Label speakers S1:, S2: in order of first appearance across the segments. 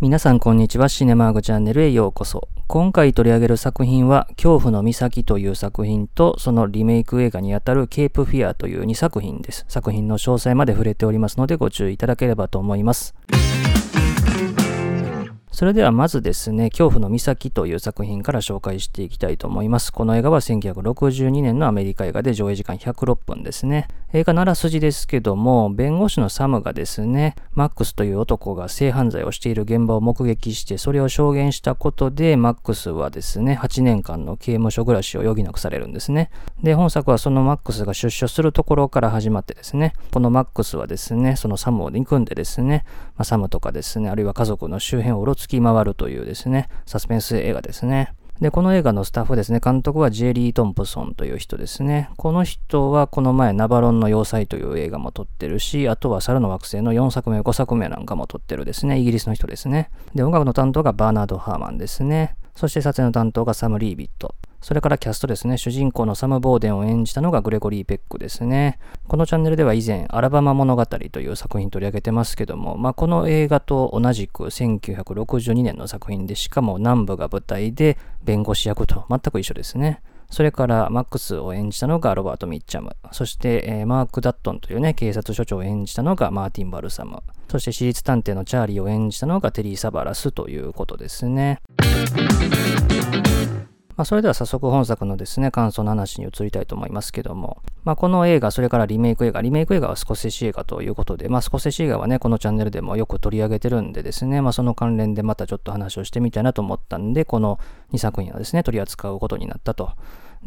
S1: 皆さんこんにちは。シネマーグチャンネルへようこそ。今回取り上げる作品は、恐怖の岬という作品と、そのリメイク映画にあたるケープフィアという2作品です。作品の詳細まで触れておりますのでご注意いただければと思います。それではまずですね、恐怖の岬という作品から紹介していきたいと思います。この映画は1962年のアメリカ映画で上映時間106分ですね。映画ならすじですけども、弁護士のサムがですね、マックスという男が性犯罪をしている現場を目撃して、それを証言したことで、マックスはですね、8年間の刑務所暮らしを余儀なくされるんですね。で、本作はそのマックスが出所するところから始まってですね、このマックスはですね、そのサムを憎んでですね、まあ、サムとかですね、あるいは家族の周辺をうろつき回るというですね、サスペンス映画ですね。で、この映画のスタッフですね、監督はジェリー・トンプソンという人ですね。この人はこの前、ナバロンの要塞という映画も撮ってるし、あとは猿の惑星の4作目、5作目なんかも撮ってるですね、イギリスの人ですね。で、音楽の担当がバーナード・ハーマンですね。そして撮影の担当がサム・リービット。それからキャストですね、主人公のサム・ボーデンを演じたのがグレゴリー・ペックですね。このチャンネルでは以前、アラバマ物語という作品取り上げてますけども、まあ、この映画と同じく1962年の作品で、しかも南部が舞台で弁護士役と全く一緒ですね。それからマックスを演じたのがロバート・ミッチャム。そして、えー、マーク・ダットンというね、警察署長を演じたのがマーティン・バルサム。そして私立探偵のチャーリーを演じたのがテリー・サバラスということですね。まあ、それでは早速本作のですね、感想の話に移りたいと思いますけども、まあ、この映画、それからリメイク映画、リメイク映画はスコセシ映画ということで、まあ、スコセシ映画はね、このチャンネルでもよく取り上げてるんでですね、まあ、その関連でまたちょっと話をしてみたいなと思ったんで、この2作品をですね、取り扱うことになったと。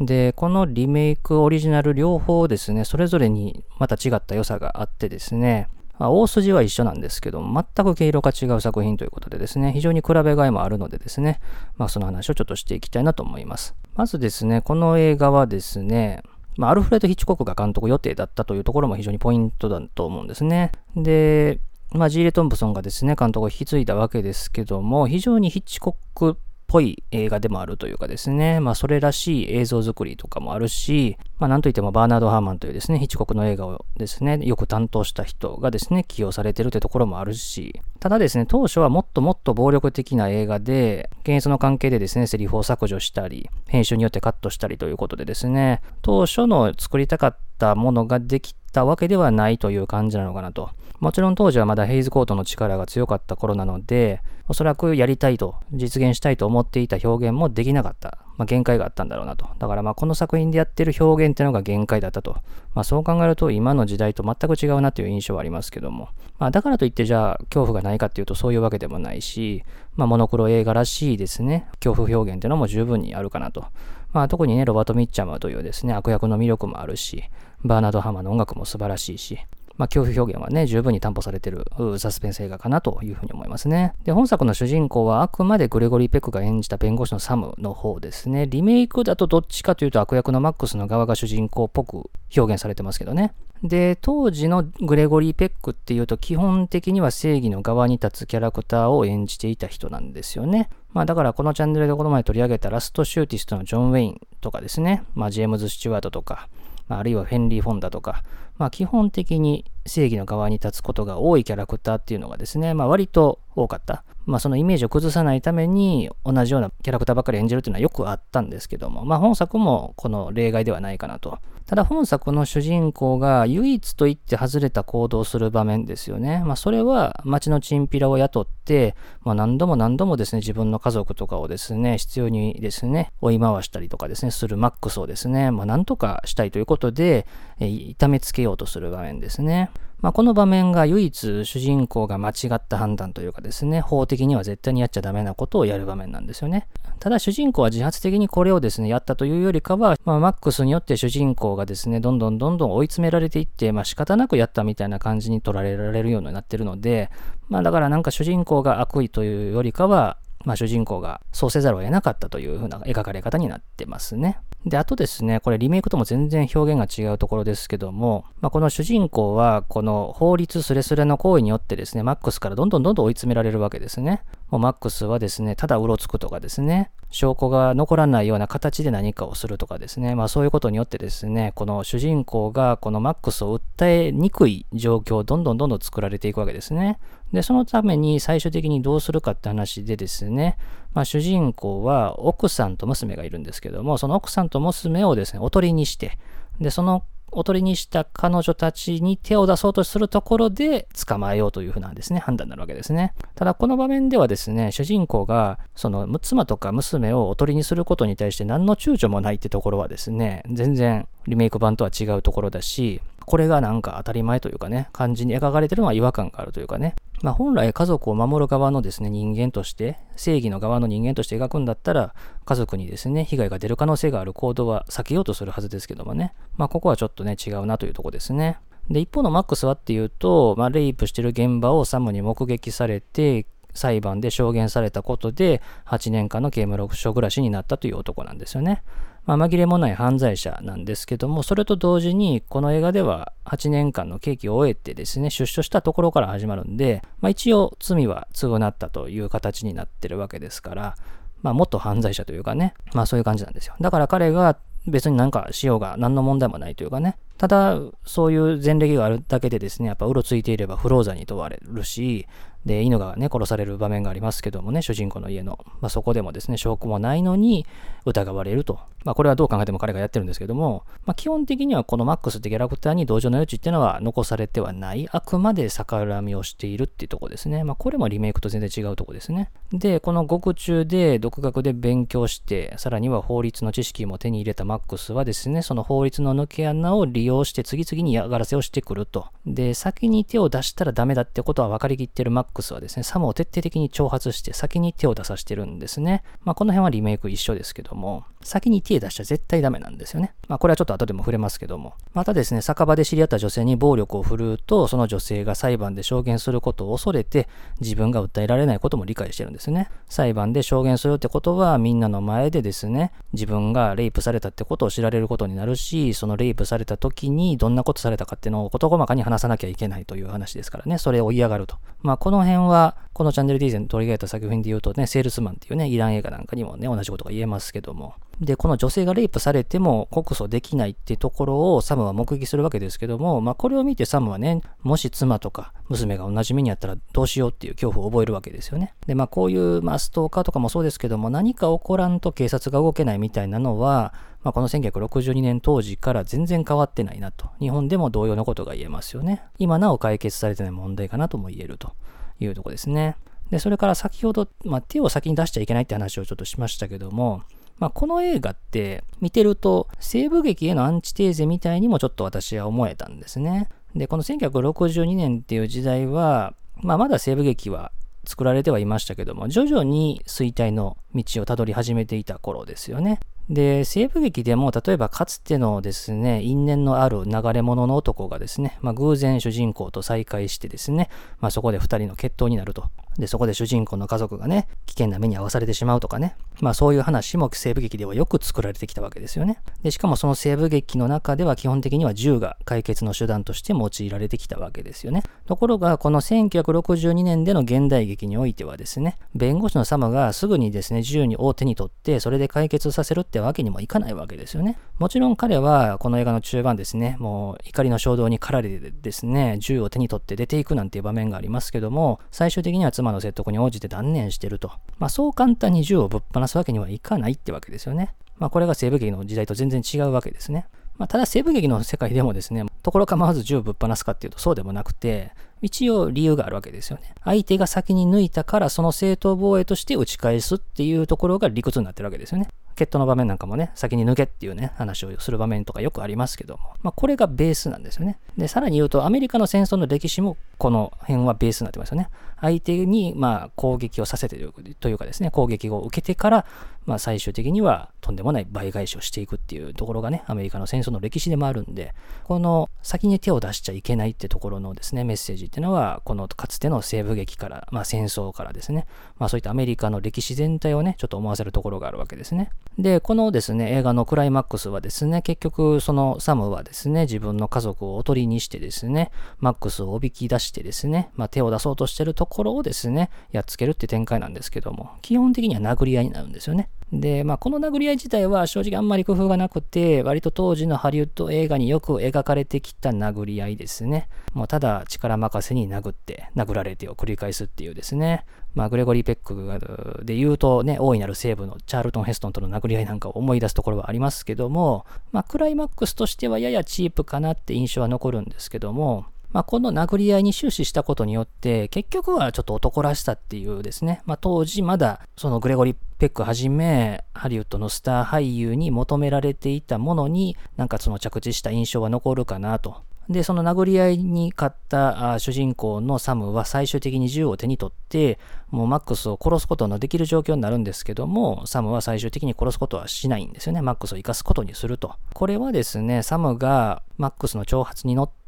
S1: で、このリメイク、オリジナル両方ですね、それぞれにまた違った良さがあってですね、まあ、大筋は一緒なんですけども、全く毛色が違う作品ということでですね、非常に比べがいもあるのでですね、まあ、その話をちょっとしていきたいなと思います。まずですね、この映画はですね、まあ、アルフレッド・ヒッチコックが監督予定だったというところも非常にポイントだと思うんですね。で、まあ、ジーレ・トンプソンがですね、監督を引き継いだわけですけども、非常にヒッチコックぽい映画でもあるというかですね、まあそれらしい映像作りとかもあるし、まあなんといってもバーナード・ハーマンというですね、ヒッチコクの映画をですね、よく担当した人がですね、起用されてるというところもあるし、ただですね、当初はもっともっと暴力的な映画で、検閲の関係でですね、セリフを削除したり、編集によってカットしたりということでですね、当初の作りたかったものができたわけではないという感じなのかなと。もちろん当時はまだヘイズコートの力が強かった頃なので、おそらくやりたいと、実現したいと思っていた表現もできなかった。まあ、限界があったんだろうなと。だからまあこの作品でやってる表現ってのが限界だったと。まあそう考えると今の時代と全く違うなという印象はありますけども。まあだからといってじゃあ恐怖がないかっていうとそういうわけでもないし、まあモノクロ映画らしいですね、恐怖表現っていうのも十分にあるかなと。まあ特にね、ロバート・ミッチャムというですね、悪役の魅力もあるし、バーナード・ハーマンの音楽も素晴らしいし、まあ、恐怖表現はね、十分に担保されてるサスペンス映画かなというふうに思いますね。で、本作の主人公はあくまでグレゴリー・ペックが演じた弁護士のサムの方ですね。リメイクだとどっちかというと悪役のマックスの側が主人公っぽく表現されてますけどね。で、当時のグレゴリー・ペックっていうと基本的には正義の側に立つキャラクターを演じていた人なんですよね。まあだからこのチャンネルでこの前取り上げたラストシューティストのジョン・ウェインとかですね。まあジェームズ・スチュワートとか、まあ、あるいはフェンリー・フォンダとか、まあ、基本的に正義の側に立つことが多いキャラクターっていうのがですね、まあ、割と多かった。まあ、そのイメージを崩さないために同じようなキャラクターばっかり演じるっていうのはよくあったんですけども、まあ、本作もこの例外ではないかなと。ただ本作の主人公が唯一と言って外れた行動をする場面ですよね。まあ、それは町のチンピラを雇って、まあ、何度も何度もですね、自分の家族とかをですね、必要にですね、追い回したりとかですね、するマックスをですね、まあ、何とかしたいということで、え痛めつけようとする場面ですね。まあ、この場面が唯一主人公が間違った判断というかですね、法的には絶対にやっちゃダメなことをやる場面なんですよね。ただ主人公は自発的にこれをですね、やったというよりかは、まあ、マックスによって主人公がですね、どんどんどんどん追い詰められていって、まあ、仕方なくやったみたいな感じに取られられるようになってるので、まあ、だからなんか主人公が悪意というよりかは、まあ、主人公がそうせざるを得なかったという風な描かれ方になってますね。で、あとですね、これリメイクとも全然表現が違うところですけども、まあ、この主人公は、この法律すれすれの行為によってですね、マックスからどんどんどんどん追い詰められるわけですね。もうマックスはですね、ただうろつくとかですね、証拠が残らないような形で何かをするとかですね、まあそういうことによってですね、この主人公がこのマックスを訴えにくい状況をどんどんどんどん作られていくわけですね。で、そのために最終的にどうするかって話でですね、まあ主人公は奥さんと娘がいるんですけども、その奥さんと娘をですね、おとりにして、で、そのおとりにした彼女たちに手を出そうとするところで捕まえようというふうなですね、判断になるわけですね。ただこの場面ではですね、主人公がその妻とか娘をおとりにすることに対して何の躊躇もないってところはですね、全然リメイク版とは違うところだし、これがなんか当たり前というかね、感じに描かれてるのは違和感があるというかね。まあ本来家族を守る側のですね、人間として、正義の側の人間として描くんだったら、家族にですね、被害が出る可能性がある行動は避けようとするはずですけどもね。まあここはちょっとね、違うなというとこですね。で、一方のマックスはっていうと、まあレイプしてる現場をサムに目撃されて、裁判で証言されたことで8年間の刑務所暮らしになったという男なんですよね。まあ、紛れもない犯罪者なんですけども、それと同時にこの映画では8年間の刑期を終えてですね、出所したところから始まるんで、まあ、一応罪は償ったという形になってるわけですから、まあ、元犯罪者というかね、まあそういう感じなんですよ。だから彼が別になんかしようが何の問題もないというかね、ただ、そういう前歴があるだけでですね、やっぱうろついていれば不老罪に問われるし、で、犬がね、殺される場面がありますけどもね、主人公の家の。まあ、そこでもですね、証拠もないのに疑われると。まあ、これはどう考えても彼がやってるんですけども、まあ、基本的にはこのマックスってキャラクターに同情の余地っていうのは残されてはない。あくまで逆恨みをしているっていうとこですね。まあ、これもリメイクと全然違うとこですね。で、この獄中で独学で勉強して、さらには法律の知識も手に入れたマックスはですね、その法律の抜け穴を利用して次々に嫌がらせをしてくると。で、先に手を出したらダメだってことは分かりきってるマックスはですね、サムを徹底的に挑発して先に手を出させてるんですね。まあ、この辺はリメイク一緒ですけども、先に手出しちゃ絶対ダメなんですよね。まあ、これはちょっと後でも触れますけども。またですね、酒場で知り合った女性に暴力を振るうと、その女性が裁判で証言することを恐れて、自分が訴えられないことも理解してるんですね。裁判で証言するってことは、みんなの前でですね、自分がレイプされたってことを知られることになるし、そのレイプされた時にどんなことされたかっていうのを事細かに話さなきゃいけないという話ですからね、それを嫌がると。まあ、このの辺は、このチャンネル D で取り上げた作品で言うとね、セールスマンっていうね、イラン映画なんかにもね、同じことが言えますけども。で、この女性がレイプされても告訴できないってところをサムは目撃するわけですけども、まあこれを見てサムはね、もし妻とか娘が同じ目にあったらどうしようっていう恐怖を覚えるわけですよね。で、まあこういう、まあ、ストーカーとかもそうですけども、何か起こらんと警察が動けないみたいなのは、まあ、この1962年当時から全然変わってないなと。日本でも同様のことが言えますよね。今なお解決されてない問題かなとも言えるというとこですね。で、それから先ほど、まあ、手を先に出しちゃいけないって話をちょっとしましたけども、まあ、この映画って見てると西部劇へのアンチテーゼみたいにもちょっと私は思えたんですね。で、この1962年っていう時代は、まあ、まだ西部劇は作られてはいましたけども、徐々に衰退の道をたどり始めていた頃ですよね。で、西部劇でも、例えばかつてのですね、因縁のある流れ物の男がですね、まあ、偶然主人公と再会してですね、まあ、そこで二人の決闘になると。で、そこで主人公の家族がね、危険な目に遭わされてしまうとかね。まあそういう話も西部劇ではよく作られてきたわけですよね。で、しかもその西部劇の中では基本的には銃が解決の手段として用いられてきたわけですよね。ところが、この1962年での現代劇においてはですね、弁護士のサムがすぐにですね、銃に大手に取って、それで解決させるってわけにもいかないわけですよね。もちろん彼はこの映画の中盤ですね、もう怒りの衝動に駆られてですね、銃を手に取って出ていくなんていう場面がありますけども、最終的には妻の説得に応じて断念してると。まあそう簡単に銃をぶっ放すわけにはいかないってわけですよね。まあこれが西部劇の時代と全然違うわけですね。まあ、ただ西部劇の世界でもですね、ところ構わず銃をぶっ放すかっていうとそうでもなくて、一応理由があるわけですよね。相手が先に抜いたからその正当防衛として打ち返すっていうところが理屈になってるわけですよね。決闘の場面なんかもね、先に抜けっていうね、話をする場面とかよくありますけども、まあこれがベースなんですよね。で、さらに言うと、アメリカの戦争の歴史もこの辺はベースになってますよね。相手に、まあ攻撃をさせてというかですね、攻撃を受けてから、まあ最終的にはとんでもない倍返しをしていくっていうところがね、アメリカの戦争の歴史でもあるんで、この先に手を出しちゃいけないってところのですね、メッセージっていうのは、このかつての西部劇から、まあ戦争からですね、まあそういったアメリカの歴史全体をね、ちょっと思わせるところがあるわけですね。で、このですね、映画のクライマックスはですね、結局そのサムはですね、自分の家族をおとりにしてですね、マックスをおびき出してですね、まあ、手を出そうとしてるところをですね、やっつけるって展開なんですけども、基本的には殴り合いになるんですよね。で、まあ、この殴り合い自体は正直あんまり工夫がなくて、割と当時のハリウッド映画によく描かれてきた殴り合いですね。もうただ力任せに殴って、殴られてを繰り返すっていうですね。まあ、グレゴリー・ペックで言うとね、大いなる西部のチャールトン・ヘストンとの殴り合いなんかを思い出すところはありますけども、まあ、クライマックスとしてはややチープかなって印象は残るんですけども、まあ、この殴り合いに終始したことによって、結局はちょっと男らしさっていうですね、まあ、当時まだそのグレゴリー・ペックはじめ、ハリウッドのスター俳優に求められていたものに、なんかその着地した印象は残るかなとで、その殴り合いに勝った主人公のサムは最終的に銃を手に取って、もうマックスを殺すことのできる状況になるんですけども、サムは最終的に殺すことはしないんですよね。マックスを生かすことにすると。これはですね、サムがマックスの挑発に乗って、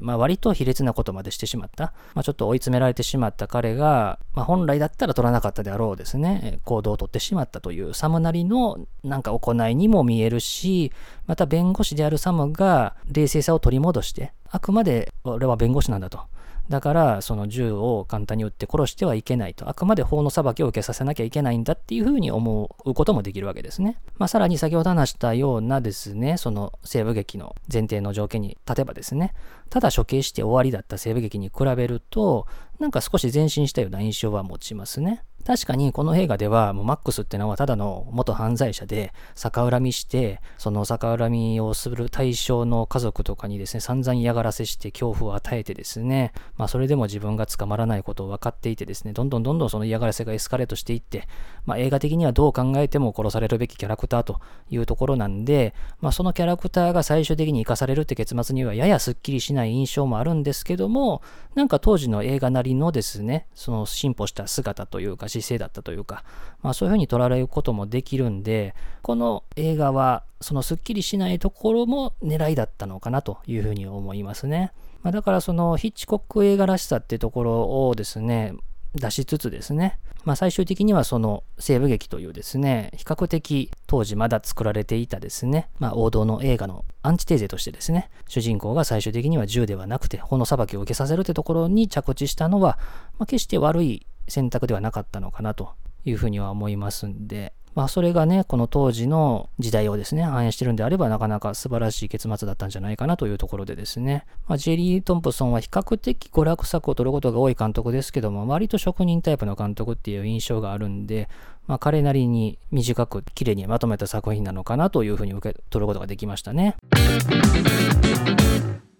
S1: まあ、割と卑劣なことまでしてしまった。まあ、ちょっと追い詰められてしまった彼が、まあ、本来だったら取らなかったであろうですね、行動をとってしまったというサムなりのなんか行いにも見えるし、また弁護士であるサムが冷静さを取り戻して、あくまで俺は弁護士なんだと。だから、その銃を簡単に撃って殺してはいけないと。あくまで法の裁きを受けさせなきゃいけないんだっていうふうに思うこともできるわけですね。まあ、さらに先ほど話したようなですね、その西部劇の前提の条件に立てばですね、ただ処刑して終わりだった西部劇に比べると、なんか少し前進したような印象は持ちますね。確かにこの映画ではもうマックスってのはただの元犯罪者で逆恨みしてその逆恨みをする対象の家族とかにですね散々嫌がらせして恐怖を与えてですねまあそれでも自分が捕まらないことを分かっていてですねどんどんどんどんその嫌がらせがエスカレートしていってまあ映画的にはどう考えても殺されるべきキャラクターというところなんでまあそのキャラクターが最終的に生かされるって結末にはややすっきりしない印象もあるんですけどもなんか当時の映画なりのですねその進歩した姿というか姿勢だったというか、まあそういうふうに捉えることもできるんで、この映画はそのスッキリしないところも狙いだったのかなというふうに思いますね。まあ、だからそのヒッチコック映画らしさっていうところをですね、出しつつですね、まあ、最終的にはその西部劇というですね、比較的当時まだ作られていたですね、まあ、王道の映画のアンチテーゼとしてですね、主人公が最終的には銃ではなくて、法の裁きを受けさせるってところに着地したのは、まあ、決して悪い選択ではなかったのかなというふうには思いますんで、まあそれがね、この当時の時代をですね、反映してるんであれば、なかなか素晴らしい結末だったんじゃないかなというところでですね、まあ、ジェリー・トンプソンは比較的娯楽作を取ることが多い監督ですけども、割と職人タイプの監督っていう印象があるんで、まあ彼なりに短く綺麗にまとめた作品なのかなというふうに受け取ることができましたね。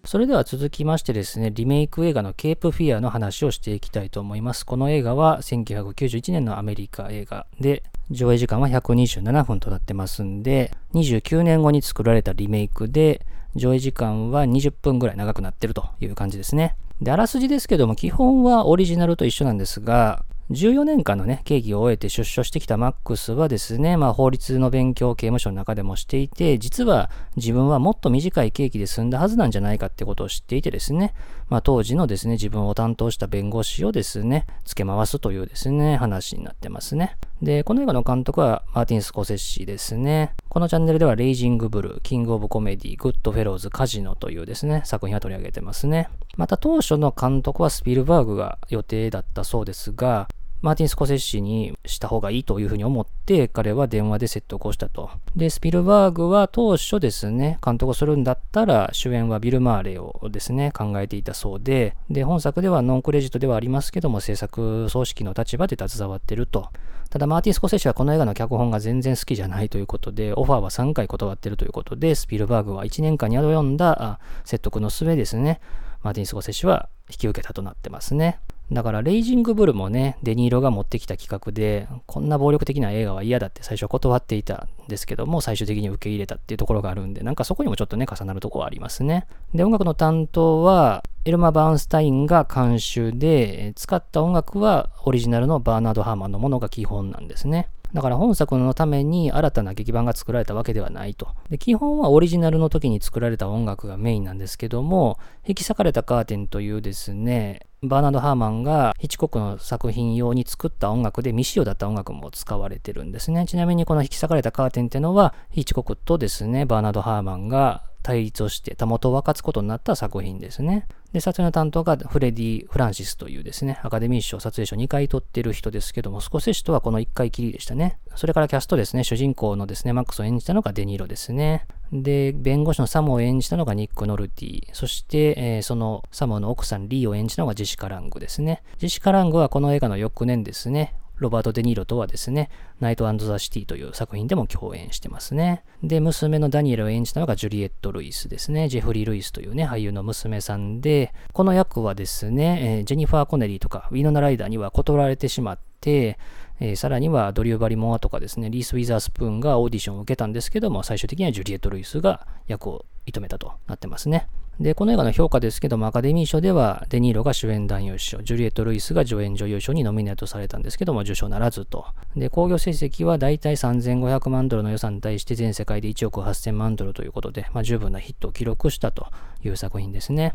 S1: それでは続きましてですね、リメイク映画のケープフィアの話をしていきたいと思います。この映画は1991年のアメリカ映画で、上映時間は127分となってますんで、29年後に作られたリメイクで、上映時間は20分ぐらい長くなってるという感じですね。で、あらすじですけども、基本はオリジナルと一緒なんですが、14年間のね、刑期を終えて出所してきたマックスはですね、まあ法律の勉強を刑務所の中でもしていて、実は自分はもっと短い刑期で済んだはずなんじゃないかってことを知っていてですね、まあ当時のですね、自分を担当した弁護士をですね、付け回すというですね、話になってますね。で、この映画の監督はマーティン・スコセッシですね。このチャンネルではレイジング・ブル、キング・オブ・コメディ、グッド・フェローズ、カジノというですね、作品を取り上げてますね。また当初の監督はスピルバーグが予定だったそうですが、マーティン・スコセッシにした方がいいというふうに思って、彼は電話で説得をしたと。で、スピルバーグは当初ですね、監督をするんだったら、主演はビル・マーレをですね、考えていたそうで、で、本作ではノンクレジットではありますけども、制作組織の立場で携わってると。ただ、マーティン・スコセッシはこの映画の脚本が全然好きじゃないということで、オファーは3回断ってるということで、スピルバーグは1年間に及んだ説得の末ですね、マーティン・スコセッシは引き受けたとなってますね。だから、レイジングブルもね、デニーロが持ってきた企画で、こんな暴力的な映画は嫌だって最初は断っていたんですけども、最終的に受け入れたっていうところがあるんで、なんかそこにもちょっとね、重なるとこはありますね。で、音楽の担当は、エルマ・バーンスタインが監修で、使った音楽はオリジナルのバーナード・ハーマンのものが基本なんですね。だから本作のために新たな劇版が作られたわけではないと。で基本はオリジナルの時に作られた音楽がメインなんですけども、引き裂かれたカーテンというですね、バーナード・ハーマンがヒッチコックの作品用に作った音楽で未使用だった音楽も使われてるんですね。ちなみにこの引き裂かれたカーテンってのはヒッチコックとですね、バーナード・ハーマンが対立をしてたもとを分かつことになった作品ですね。で、撮影の担当がフレディ・フランシスというですね、アカデミー賞、撮影賞2回取ってる人ですけども、スコセッシとはこの1回きりでしたね。それからキャストですね、主人公のですね、マックスを演じたのがデニーロですね。で、弁護士のサムを演じたのがニック・ノルティ。そして、えー、そのサムの奥さんリーを演じたのがジェシカ・ラングですね。ジェシカ・ラングはこの映画の翌年ですね、ロバート・デ・ニーロとはですね、ナイト・アンド・ザ・シティという作品でも共演してますね。で、娘のダニエルを演じたのがジュリエット・ルイスですね。ジェフリー・ルイスというね、俳優の娘さんで、この役はですね、ジェニファー・コネリーとかウィノナ・ライダーには断られてしまって、えー、さらにはドリュー・バリモアとかですね、リース・ウィザースプーンがオーディションを受けたんですけども、最終的にはジュリエット・ルイスが役を射止めたとなってますね。で、この映画の評価ですけども、アカデミー賞ではデニーロが主演男優賞、ジュリエット・ルイスが助演女優賞にノミネートされたんですけども、受賞ならずと。で、興行成績はだいたい3500万ドルの予算に対して全世界で1億8000万ドルということで、まあ、十分なヒットを記録したという作品ですね。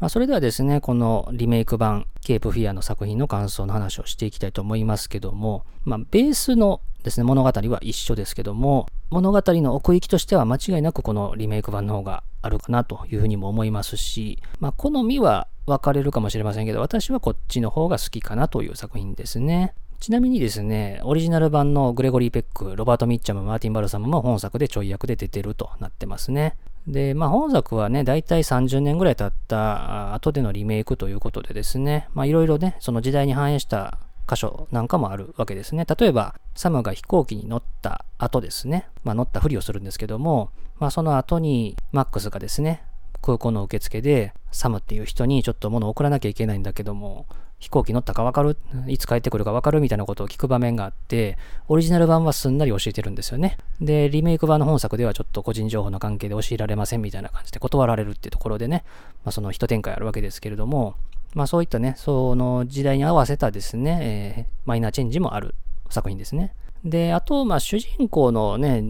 S1: まあ、それではですね、このリメイク版、ケープ・フィアーの作品の感想の話をしていきたいと思いますけども、まあ、ベースのですね、物語は一緒ですけども、物語の奥行きとしては間違いなくこのリメイク版の方があるかなというふうにも思いますし、まあ、好みは分かれるかもしれませんけど、私はこっちの方が好きかなという作品ですね。ちなみにですね、オリジナル版のグレゴリー・ペック、ロバート・ミッチャム、マーティン・バルサムも本作でちょい役で出てるとなってますね。で、まあ本作はね、だいたい30年ぐらい経った後でのリメイクということでですね、まあいろいろね、その時代に反映した箇所なんかもあるわけですね。例えば、サムが飛行機に乗った後ですね、まあ乗ったふりをするんですけども、まあその後にマックスがですね、空港の受付で、サムっていう人にちょっと物を送らなきゃいけないんだけども、飛行機乗ったか分かる？いつ帰ってくるか分かる？みたいなことを聞く場面があって、オリジナル版はすんなり教えてるんですよね。で、リメイク版の本作ではちょっと個人情報の関係で教えられませんみたいな感じで断られるっていうところでね、まあ、その一展開あるわけですけれども、まあそういったね、その時代に合わせたですね、えー、マイナーチェンジもある作品ですね。で、あと、まあ、主人公のね、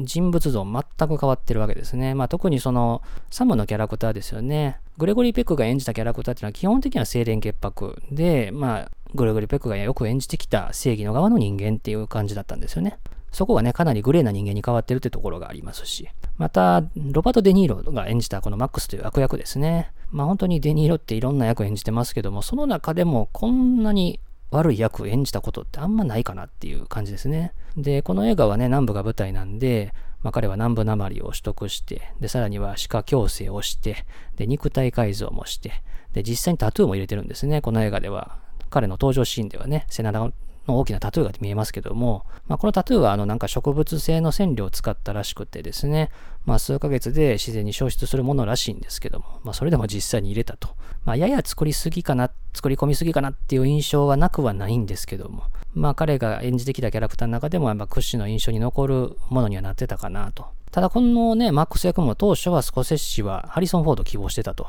S1: 人物像全く変わってるわけですね。まあ、特にその、サムのキャラクターですよね。グレゴリー・ペックが演じたキャラクターっていうのは基本的には清廉潔白で、まあ、グレゴリー・ペックがよく演じてきた正義の側の人間っていう感じだったんですよね。そこがね、かなりグレーな人間に変わってるってところがありますし。また、ロバート・デ・ニーロが演じたこのマックスという悪役ですね。まあ本当にデ・ニーロっていろんな役演じてますけども、その中でもこんなに悪い役を演じたことってあんまないかなっていう感じですね。で、この映画はね、南部が舞台なんで、まあ、彼は南部なまりを取得して、で、さらには歯科矯正をして、で、肉体改造もして、で、実際にタトゥーも入れてるんですね、この映画では。彼の登場シーンではね、背中の大きなタトゥーが見えますけども、まあ、このタトゥーはあのなんか植物性の染料を使ったらしくてですね、まあ、数ヶ月で自然に消失するものらしいんですけども、まあ、それでも実際に入れたと。まあ、やや作りすぎかな、作り込みすぎかなっていう印象はなくはないんですけども、まあ、彼が演じてきたキャラクターの中でも、やっぱ屈指の印象に残るものにはなってたかなと。ただ、このね、マックス役も当初はスコセッシはハリソン・フォード希望してたと。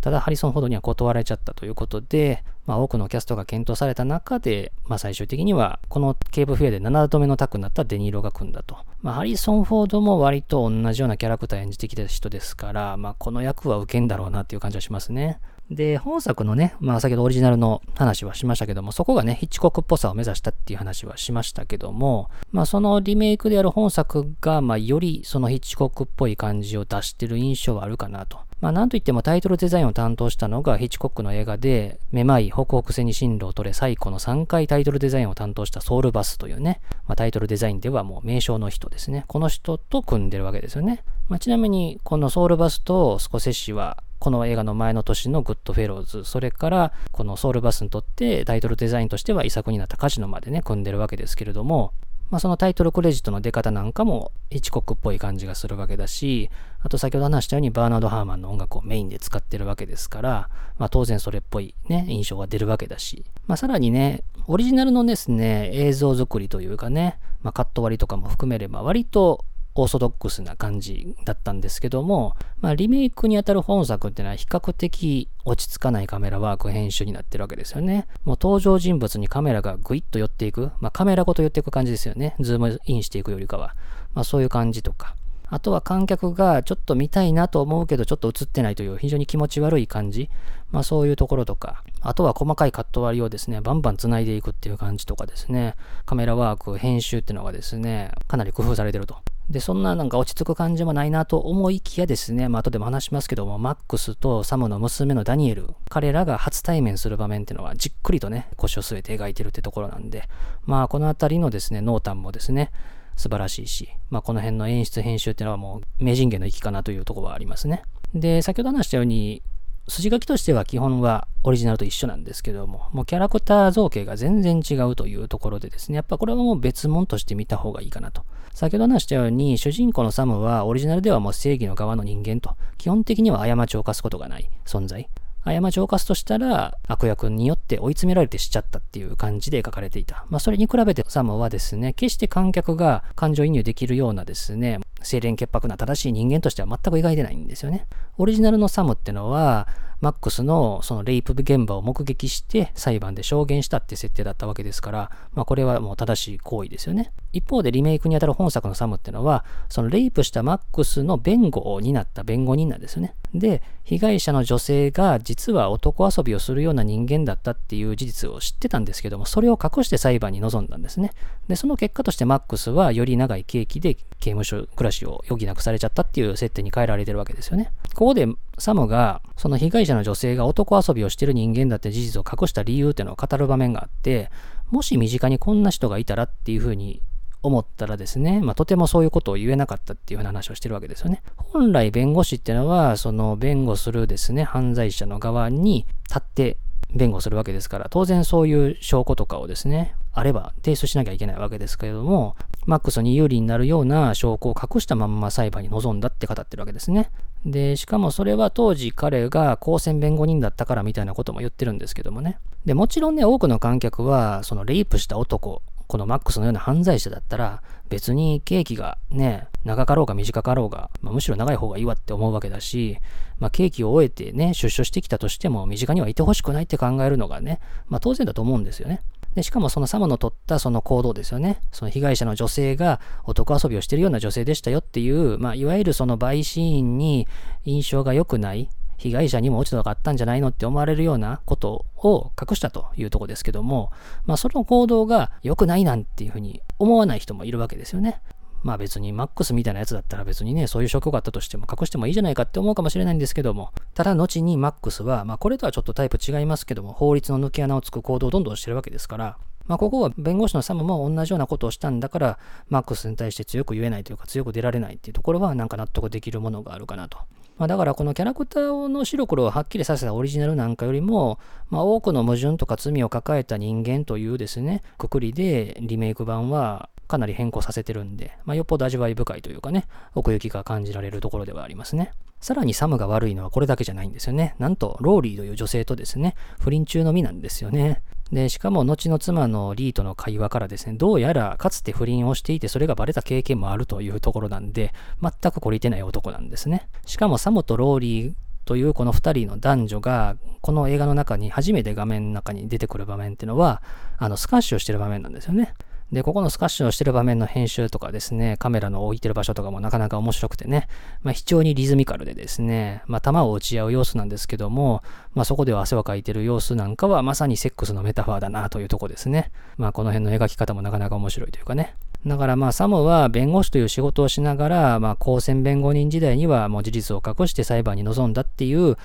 S1: ただハリソン・フォードには断られちゃったということで、まあ、多くのキャストが検討された中で、まあ、最終的にはこのケープ・フィアーで7度目のタッグになったデニーロが組んだと。まあ、ハリソン・フォードも割と同じようなキャラクター演じてきた人ですから、まあ、この役は受けんだろうなっていう感じはしますね。で、本作のね、まあ先ほどオリジナルの話はしましたけども、そこがね、ヒッチコックっぽさを目指したっていう話はしましたけども、まあそのリメイクである本作が、まあよりそのヒッチコックっぽい感じを出してる印象はあるかなと。まあなんといってもタイトルデザインを担当したのがヒッチコックの映画で、めまい、北北西に進路を取れ最古の3回タイトルデザインを担当したソウルバスというね、まあタイトルデザインではもう名称の人ですね。この人と組んでるわけですよね。まあちなみにこのソウルバスとスコセッシはこの映画の前の年のグッドフェローズ、それからこのソウルバスにとってタイトルデザインとしては遺作になったカジノまでね、組んでるわけですけれども、まあ、そのタイトルクレジットの出方なんかもヒッチコックっぽい感じがするわけだし、あと先ほど話したようにバーナード・ハーマンの音楽をメインで使ってるわけですから、まあ、当然それっぽいね、印象が出るわけだし、まあ、さらにね、オリジナルのですね、映像作りというかね、まあ、カット割りとかも含めれば割とオーソドックスな感じだったんですけども、まあ、リメイクにあたる本作っていうのは比較的落ち着かないカメラワーク編集になってるわけですよね。もう登場人物にカメラがグイッと寄っていく、まあ、カメラごと寄っていく感じですよね。ズームインしていくよりかは。まあ、そういう感じとか。あとは観客がちょっと見たいなと思うけどちょっと映ってないという非常に気持ち悪い感じ。まあそういうところとか。あとは細かいカット割りをですね、バンバン繋いでいくっていう感じとかですね。カメラワーク、編集っていうのがですね、かなり工夫されてると。で、そんななんか落ち着く感じもないなと思いきやですね、まあ後でも話しますけども、マックスとサムの娘のダニエル、彼らが初対面する場面っていうのはじっくりとね、腰を据えて描いてるってところなんで、まあこの辺りのですね、濃淡もですね、素晴らしいし、まあ、この辺の演出編集っていうのはもう名人芸の域かなというところはありますね。で、先ほど話したように、筋書きとしては基本はオリジナルと一緒なんですけども、もうキャラクター造形が全然違うというところでですね、やっぱこれはもう別物として見た方がいいかなと。先ほど話したように、主人公のサムはオリジナルではもう正義の側の人間と、基本的には過ちを犯すことがない存在。過ちを犯すとしたら、悪役によって追い詰められてしちゃったっていう感じで書かれていた。まあ、それに比べてサムはですね、決して観客が感情移入できるようなですね、清廉潔白な正しい人間としては全く描いてないんですよね。オリジナルのサムってのは、マックスのそのレイプ現場を目撃して裁判で証言したって設定だったわけですから、まあこれはもう正しい行為ですよね。一方でリメイクにあたる本作のサムってのは、そのレイプしたマックスの弁護を担った弁護人なんですよね。で、被害者の女性が実は男遊びをするような人間だったっていう事実を知ってたんですけども、それを隠して裁判に臨んだんですね。で、その結果としてマックスはより長い刑期で刑務所暮らしを余儀なくされちゃったっていう設定に変えられてるわけですよね。ここでサムが、その被害者の女性が男遊びをしてる人間だって事実を隠した理由っていうのを語る場面があって、もし身近にこんな人がいたらっていうふうに思ったらですね、まあ、とてもそういうことを言えなかったっていうような話をしてるわけですよね。本来弁護士っていうのは、その弁護するですね、犯罪者の側に立って弁護するわけですから、当然そういう証拠とかをですね、あれば提出しなきゃいけないわけですけれども、マックスに有利になるような証拠を隠したまんま裁判に臨んだって語ってるわけですね。で、しかもそれは当時彼が公選弁護人だったからみたいなことも言ってるんですけどもね。で、もちろんね、多くの観客は、そのレイプした男、このマックスのような犯罪者だったら、別に刑期がね、長かろうが短かろうが、まあ、むしろ長い方がいいわって思うわけだし、まあ、刑期を終えてね、出所してきたとしても、身近にはいてほしくないって考えるのがね、まあ、当然だと思うんですよね。で、しかもそのサムの取ったその行動ですよね。その被害者の女性が男遊びをしているような女性でしたよっていう、まあ、いわゆるその陪審員に印象が良くない、被害者にも落ち度があったんじゃないのって思われるようなことを隠したというとこですけども、まあその行動が良くないなんていうふうに思わない人もいるわけですよね。まあ別にマックスみたいなやつだったら別にね、そういう証拠があったとしても隠してもいいじゃないかって思うかもしれないんですけども、ただ後にマックスは、まあこれとはちょっとタイプ違いますけども、法律の抜け穴をつく行動をどんどんしてるわけですから、まあここは弁護士のサムも同じようなことをしたんだから、マックスに対して強く言えないというか強く出られないっていうところはなんか納得できるものがあるかなと。まあ、だからこのキャラクターの白黒をはっきりさせたオリジナルなんかよりも、まあ、多くの矛盾とか罪を抱えた人間というですね、くくりでリメイク版はかなり変更させてるんで、まあ、よっぽど味わい深いというかね、奥行きが感じられるところではありますね。さらにサムが悪いのはこれだけじゃないんですよね。なんと、ローリーという女性とですね、不倫中の身なんですよね。で、しかも後の妻のリーとの会話からですね、どうやらかつて不倫をしていてそれがバレた経験もあるというところなんで、全く懲りてない男なんですね。しかもサムとローリーというこの2人の男女が、この映画の中に初めて画面の中に出てくる場面っていうのは、あの、スカッシュをしてる場面なんですよね。で、ここのスカッシュをしてる場面の編集とかですね、カメラの置いてる場所とかもなかなか面白くてね、まあ、非常にリズミカルでですね、まあ、弾を打ち合う様子なんですけども、まあ、そこでは汗をかいてる様子なんかはまさにセックスのメタファーだなというとこですね。まあ、この辺の描き方もなかなか面白いというかね。だからまあサムは弁護士という仕事をしながら、まあ公選弁護人時代にはもう事実を隠して裁判に臨んだっていう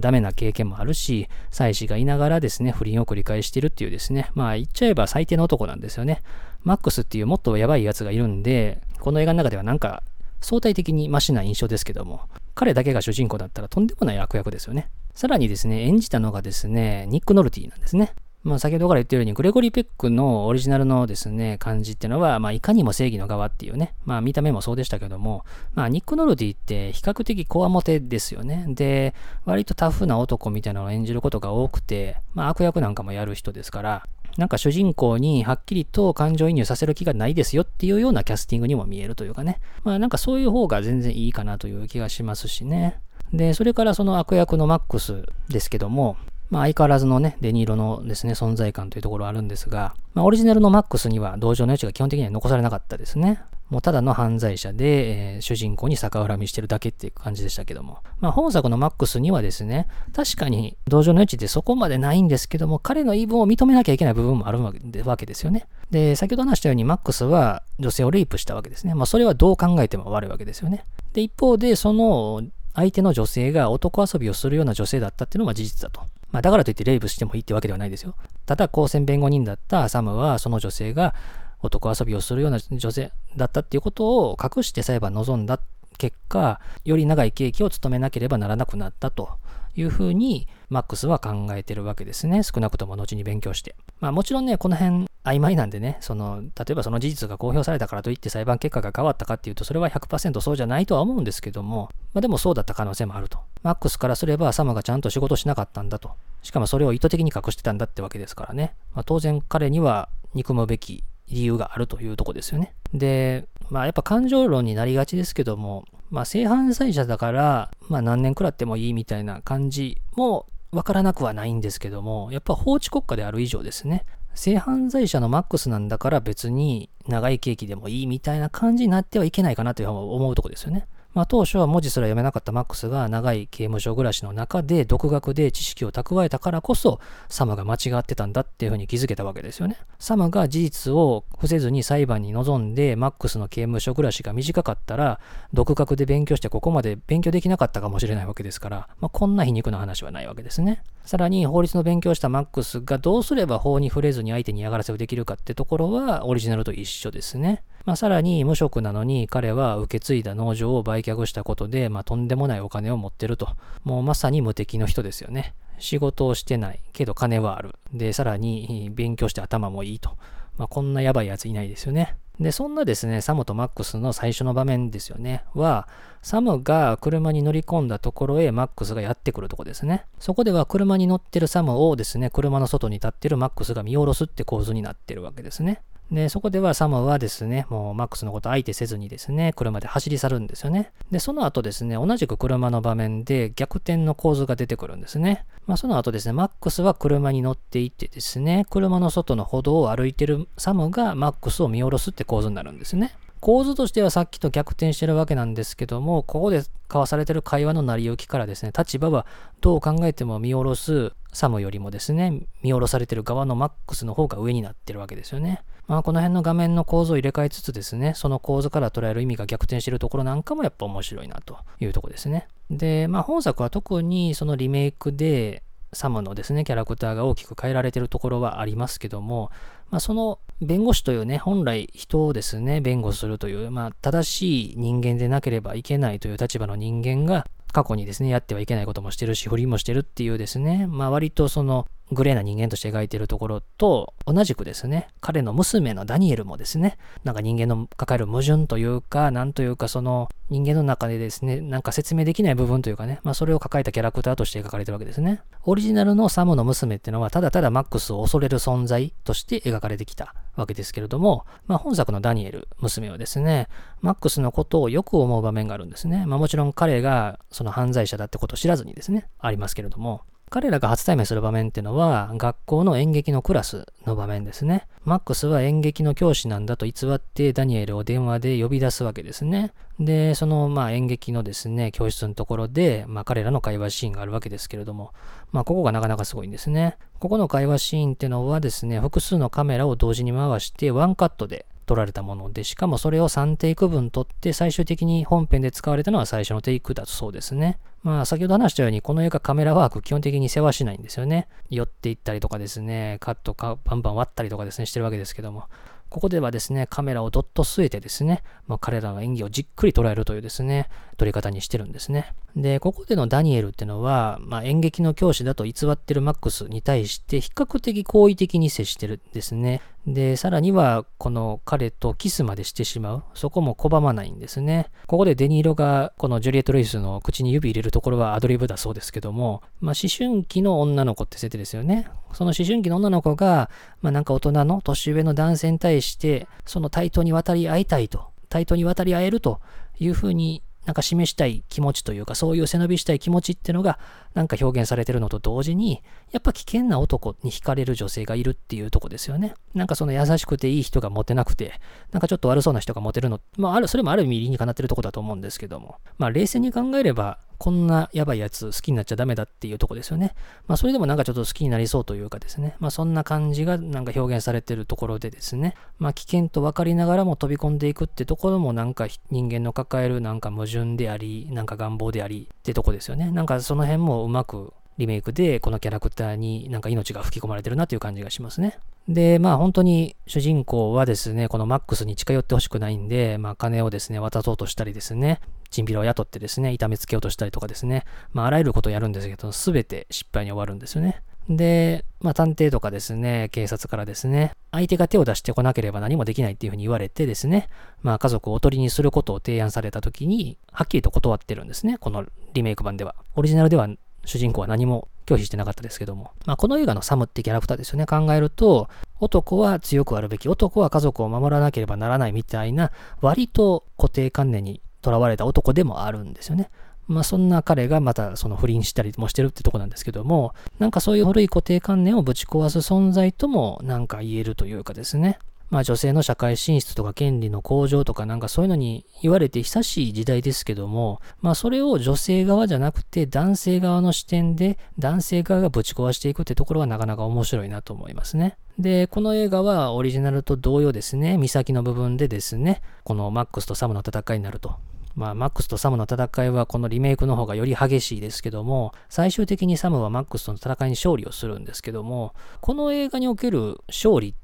S1: ダメな経験もあるし、妻子がいながらですね、不倫を繰り返しているっていうですね、まあ言っちゃえば最低の男なんですよね。マックスっていうもっとやばいやつがいるんで、この映画の中ではなんか相対的にマシな印象ですけども、彼だけが主人公だったらとんでもない悪役ですよね。さらにですね、演じたのがですね、ニック・ノルティなんですね。まあ、先ほどから言ってるように、グレゴリー・ペックのオリジナルのですね、感じっていうのは、まあ、いかにも正義の側っていうね、まあ、見た目もそうでしたけども、まあ、ニック・ノルティって比較的コワモテですよね。で、割とタフな男みたいなのを演じることが多くて、まあ、悪役なんかもやる人ですから、なんか主人公にはっきりと感情移入させる気がないですよっていうようなキャスティングにも見えるというかね。まあなんかそういう方が全然いいかなという気がしますしね。で、それからその悪役のマックスですけども、まあ、相変わらずのね、デニーロのですね、存在感というところはあるんですが、まあ、オリジナルのマックスには同情の余地が基本的には残されなかったですね。もうただの犯罪者で、えー、主人公に逆恨みしてるだけっていう感じでしたけども。まあ、本作のマックスにはですね、確かに同情の余地ってそこまでないんですけども、彼の言い分を認めなきゃいけない部分もあるわけですよね。で、先ほど話したようにマックスは女性をレイプしたわけですね。まあ、それはどう考えても悪いわけですよね。で、一方で、その相手の女性が男遊びをするような女性だったっていうのは事実だと。まあ、だからといってレイブしてもいいってわけではないですよ。ただ、公選弁護人だったサムは、その女性が男遊びをするような女性だったっていうことを隠して裁判望んだ結果、より長い刑期を務めなければならなくなったというふうに、マックスは考えてるわけですね。少なくとも後に勉強して。まあもちろんね、この辺曖昧なんでね、その、例えばその事実が公表されたからといって裁判結果が変わったかっていうと、それは100%そうじゃないとは思うんですけども、まあでもそうだった可能性もあると。マックスからすればサムがちゃんと仕事しなかったんだと。しかもそれを意図的に隠してたんだってわけですからね。まあ当然彼には憎むべき理由があるというとこですよね。で、まあやっぱ感情論になりがちですけども、まあ性犯罪者だから、まあ何年くらってもいいみたいな感じもわからなくはないんですけども、やっぱ法治国家である以上ですね、性犯罪者のマックスなんだから別に長い刑期でもいいみたいな感じになってはいけないかなという思うとこですよね。まあ、当初は文字すら読めなかったマックスが長い刑務所暮らしの中で独学で知識を蓄えたからこそサムが間違ってたんだっていうふうに気づけたわけですよね。サムが事実を伏せずに裁判に臨んでマックスの刑務所暮らしが短かったら独学で勉強してここまで勉強できなかったかもしれないわけですから、まあ、こんな皮肉な話はないわけですね。さらに法律の勉強したマックスがどうすれば法に触れずに相手に嫌がらせをできるかってところはオリジナルと一緒ですね。まあ、さらに無職なのに彼は受け継いだ農場を売却したことで、まあ、とんでもないお金を持ってると。もうまさに無敵の人ですよね。仕事をしてないけど金はある。で、さらに勉強して頭もいいと。まあ、こんなやばいやついないですよね。で、そんなですね、サムとマックスの最初の場面ですよね、は、サムが車に乗り込んだところへマックスがやってくるとこですね。そこでは車に乗ってるサムをですね、車の外に立ってるマックスが見下ろすって構図になってるわけですね。で、そこではサムはですね、もうマックスのこと相手せずにですね、車で走り去るんですよね。で、その後ですね、同じく車の場面で逆転の構図が出てくるんですね。まあ、その後ですね、マックスは車に乗っていってですね、車の外の歩道を歩いてるサムがマックスを見下ろすって構図になるんですね。構図としてはさっきと逆転してるわけなんですけども、ここで交わされてる会話の成り行きからですね、立場はどう考えても見下ろすサムよりもですね、見下ろされてる側のマックスの方が上になってるわけですよね。まあこの辺の画面の構造を入れ替えつつですね、その構図から捉える意味が逆転してるところなんかもやっぱ面白いなというとこですね。で、まあ本作は特にそのリメイクでサムのですね、キャラクターが大きく変えられてるところはありますけども、まあ、その弁護士というね、本来人をですね、弁護するという、まあ、正しい人間でなければいけないという立場の人間が、過去にですね、やってはいけないこともしてるし、不倫もしてるっていうですね、まあ割とそのグレーな人間として描いているところと同じくですね、彼の娘のダニエルもですね、なんか人間の抱える矛盾というか、なんというかその人間の中でですね、なんか説明できない部分というかね、まあそれを抱えたキャラクターとして描かれてるわけですね。オリジナルのサムの娘っていうのはただただマックスを恐れる存在として描かれてきたわけですけれども、まあ本作のダニエル、娘はですね、マックスのことをよく思う場面があるんですね。まあもちろん彼がその犯罪者だってことを知らずにですね、ありますけれども、彼らが初対面する場面っていうのは、学校の演劇のクラスの場面ですね。マックスは演劇の教師なんだと偽ってダニエルを電話で呼び出すわけですね。で、その、まあ、演劇のですね、教室のところで、まあ、彼らの会話シーンがあるわけですけれども、まあ、ここがなかなかすごいんですね。ここの会話シーンってのはですね、複数のカメラを同時に回してワンカットで撮られたもので、しかもそれを3テイク分撮って、最終的に本編で使われたのは最初のテイクだとそうですね。まあ、先ほど話したように、この映画カメラワーク基本的に世話しないんですよね。寄っていったりとかですね、カットかバンバン割ったりとかですね、してるわけですけども。ここではですね、カメラをどっと据えてですね、まあ、彼らの演技をじっくり捉えるというですね、撮り方にしてるんですね。で、ここでのダニエルっていうのは、まあ、演劇の教師だと偽ってるマックスに対して比較的好意的に接してるんですね。で、さらには、この彼とキスまでしてしまう。そこも拒まないんですね。ここでデニーロが、このジュリエット・レイスの口に指入れるところはアドリブだそうですけども、まあ、思春期の女の子って設定ですよね。その思春期の女の子が、まあ、なんか大人の年上の男性に対して、その対等に渡り合いたいと、対等に渡り合えるというふうになんか示したい気持ちというか、そういう背伸びしたい気持ちってのが、なんか表現されてるのと同時に、やっぱ危険な男に惹かれる女性がいるっていうとこですよね。なんかその優しくていい人がモテなくて、なんかちょっと悪そうな人がモテるの、まあ、る、それもある意味理にかなってるとこだと思うんですけども、まあ、冷静に考えれば、こんなやばいやつ好きになっちゃダメだっていうとこですよね。まあそれでもなんかちょっと好きになりそうというかですね。まあそんな感じがなんか表現されてるところでですね。まあ危険と分かりながらも飛び込んでいくってところもなんか人間の抱えるなんか矛盾であり、なんか願望でありってとこですよね。なんかその辺もうまくリメイクでこのキャラクターになんか命が吹き込まれてるなという感じがしますね。で、まあ本当に主人公はですね、このマックスに近寄ってほしくないんで、まあ金をですね、渡そうとしたりですね、チンピラを雇ってですね、痛めつけようとしたりとかですね、まああらゆることをやるんですけど、すべて失敗に終わるんですよね。で、まあ探偵とかですね、警察からですね、相手が手を出してこなければ何もできないっていうふうに言われてですね、まあ家族をおとりにすることを提案された時に、はっきりと断ってるんですね、このリメイク版では。オリジナルでは主人公は何も拒否してなかったですけども、まあ、この映画のサムってキャラクターですよね、考えると、男は強くあるべき、男は家族を守らなければならないみたいな、割と固定観念にとらわれた男でもあるんですよね。まあそんな彼がまたその不倫したりもしてるってとこなんですけども、なんかそういう古い固定観念をぶち壊す存在ともなんか言えるというかですね。まあ女性の社会進出とか権利の向上とかなんかそういうのに言われて久しい時代ですけども、まあそれを女性側じゃなくて男性側の視点で男性側がぶち壊していくってところはなかなか面白いなと思いますね。で、この映画はオリジナルと同様ですね、岬の部分でですね、このマックスとサムの戦いになると。まあ、マックスとサムの戦いはこのリメイクの方がより激しいですけども、最終的にサムはマックスとの戦いに勝利をするんですけども、この映画における勝利っ、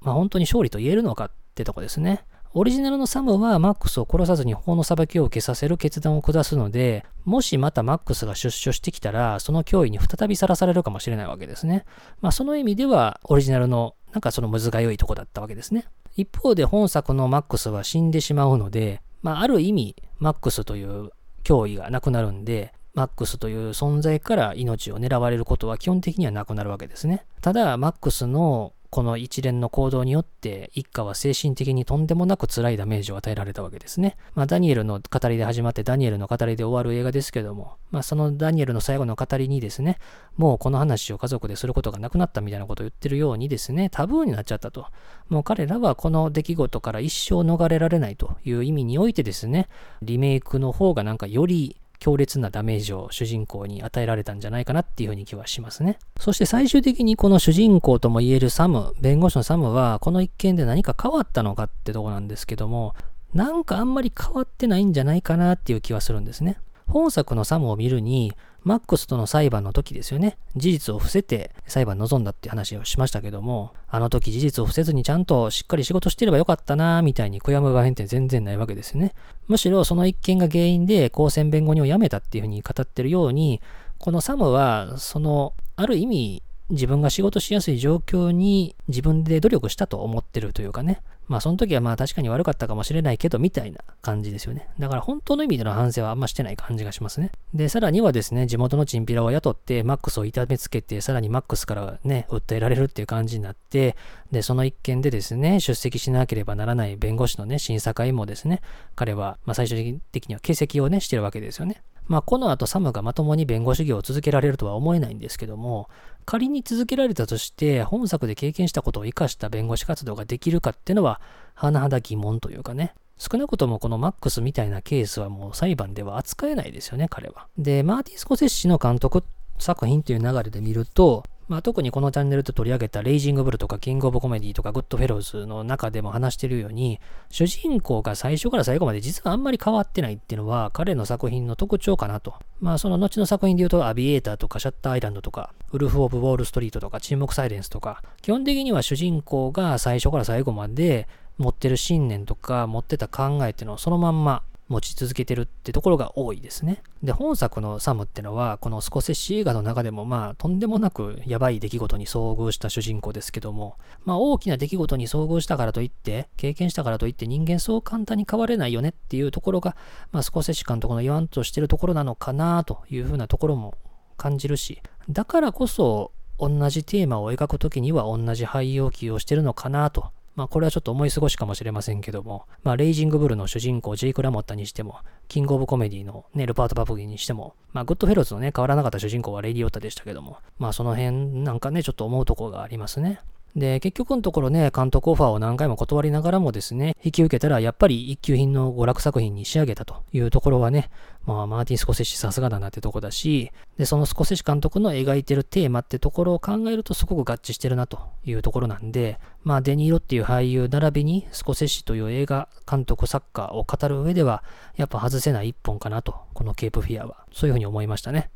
S1: まあ、本当に勝利と言えるのかってとこですね。オリジナルのサムはマックスを殺さずに法の裁きを受けさせる決断を下すので、もしまたマックスが出所してきたら、その脅威に再びさらされるかもしれないわけですね。まあその意味では、オリジナルのなんかそのむずがゆいとこだったわけですね。一方で本作のマックスは死んでしまうので、まあある意味、マックスという脅威がなくなるんで、マックスという存在から命を狙われることは基本的にはなくなるわけですね。ただ、マックスのこの一連の行動によって一家は精神的にとんでもなく辛いダメージを与えられたわけですね。まあ、ダニエルの語りで始まってダニエルの語りで終わる映画ですけども、まあ、そのダニエルの最後の語りにですね、もうこの話を家族ですることがなくなったみたいなことを言ってるようにですね、タブーになっちゃったと。もう彼らはこの出来事から一生逃れられないという意味においてですね、リメイクの方がなんかより強烈なダメージを主人公に与えられたんじゃないかなっていうふうに気はしますね。そして最終的にこの主人公とも言えるサム、弁護士のサムはこの一件で何か変わったのかってとこなんですけども、なんかあんまり変わってないんじゃないかなっていう気はするんですね。本作のサムを見るに、マックスとの裁判の時ですよね。事実を伏せて裁判臨んだって話をしましたけども、あの時事実を伏せずにちゃんとしっかり仕事してればよかったなみたいに悔やむ場面って全然ないわけですよね。むしろその一件が原因で公選弁護人を辞めたっていうふうに語ってるように、このサムは、その、ある意味、自分が仕事しやすい状況に自分で努力したと思ってるというかね。まあその時はまあ確かに悪かったかもしれないけどみたいな感じですよね。だから本当の意味での反省はあんましてない感じがしますね。で、さらにはですね、地元のチンピラを雇ってマックスを痛めつけて、さらにマックスからね、訴えられるっていう感じになって、で、その一件でですね、出席しなければならない弁護士のね、審査会もですね、彼はまあ最終的には欠席をね、してるわけですよね。まあ、この後サムがまともに弁護士業を続けられるとは思えないんですけども、仮に続けられたとして、本作で経験したことを生かした弁護士活動ができるかっていうのは、甚だ疑問というかね。少なくともこのマックスみたいなケースはもう裁判では扱えないですよね、彼は。で、マーティン・スコセッシの監督作品という流れで見ると、まあ、特にこのチャンネルで取り上げたレイジングブルとかキングオブコメディとかグッドフェローズの中でも話してるように、主人公が最初から最後まで実はあんまり変わってないっていうのは彼の作品の特徴かなと。まあその後の作品で言うとアビエーターとかシャッターアイランドとかウルフ・オブ・ウォール・ストリートとか沈黙サイレンスとか基本的には主人公が最初から最後まで持ってる信念とか持ってた考えっていうのをそのまんま持ち続けてるってところが多いですね。で、本作のサムってのは、このスコセッシ映画の中でも、まあ、とんでもなくやばい出来事に遭遇した主人公ですけども、まあ、大きな出来事に遭遇したからといって、経験したからといって人間そう簡単に変われないよねっていうところが、まあ、スコセッシ監督の言わんとしてるところなのかなというふうなところも感じるし、だからこそ、同じテーマを描くときには同じ俳優を起用してるのかなとまあこれはちょっと思い過ごしかもしれませんけども、まあレイジングブルの主人公ジェイク・ラモッタにしても、キング・オブ・コメディのね、ルパート・パプキンにしても、まあグッドフェローズのね、変わらなかった主人公はレイ・リオッタでしたけども、まあその辺なんかね、ちょっと思うところがありますね。で、結局のところね、監督オファーを何回も断りながらもですね、引き受けたらやっぱり一級品の娯楽作品に仕上げたというところはね、まあ、マーティン・スコセッシさすがだなってとこだし、で、そのスコセッシ監督の描いてるテーマってところを考えるとすごく合致してるなというところなんで、まあ、デニーロっていう俳優並びにスコセッシという映画監督作家を語る上では、やっぱ外せない一本かなと、このケープフィアは。そういうふうに思いましたね。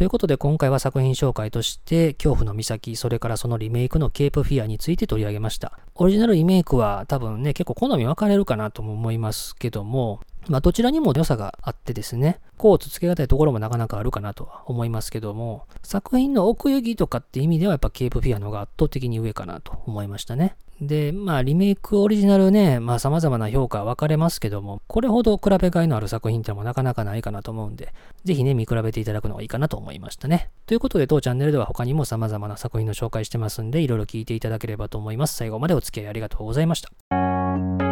S1: ということで今回は作品紹介として恐怖の岬、それからそのリメイクのケープフィアについて取り上げました。オリジナルリメイクは多分ね、結構好み分かれるかなとも思いますけども、まあどちらにも良さがあってですね、こうつつけがたいところもなかなかあるかなとは思いますけども、作品の奥行きとかって意味ではやっぱケープフィアの方が圧倒的に上かなと思いましたね。で、まあ、リメイクオリジナルね、まあ、様々な評価は分かれますけども、これほど比べがいのある作品ってもなかなかないかなと思うんで、ぜひね、見比べていただくのがいいかなと思いましたね。ということで、当チャンネルでは他にも様々な作品の紹介してますんで、いろいろ聞いていただければと思います。最後までお付き合いありがとうございました。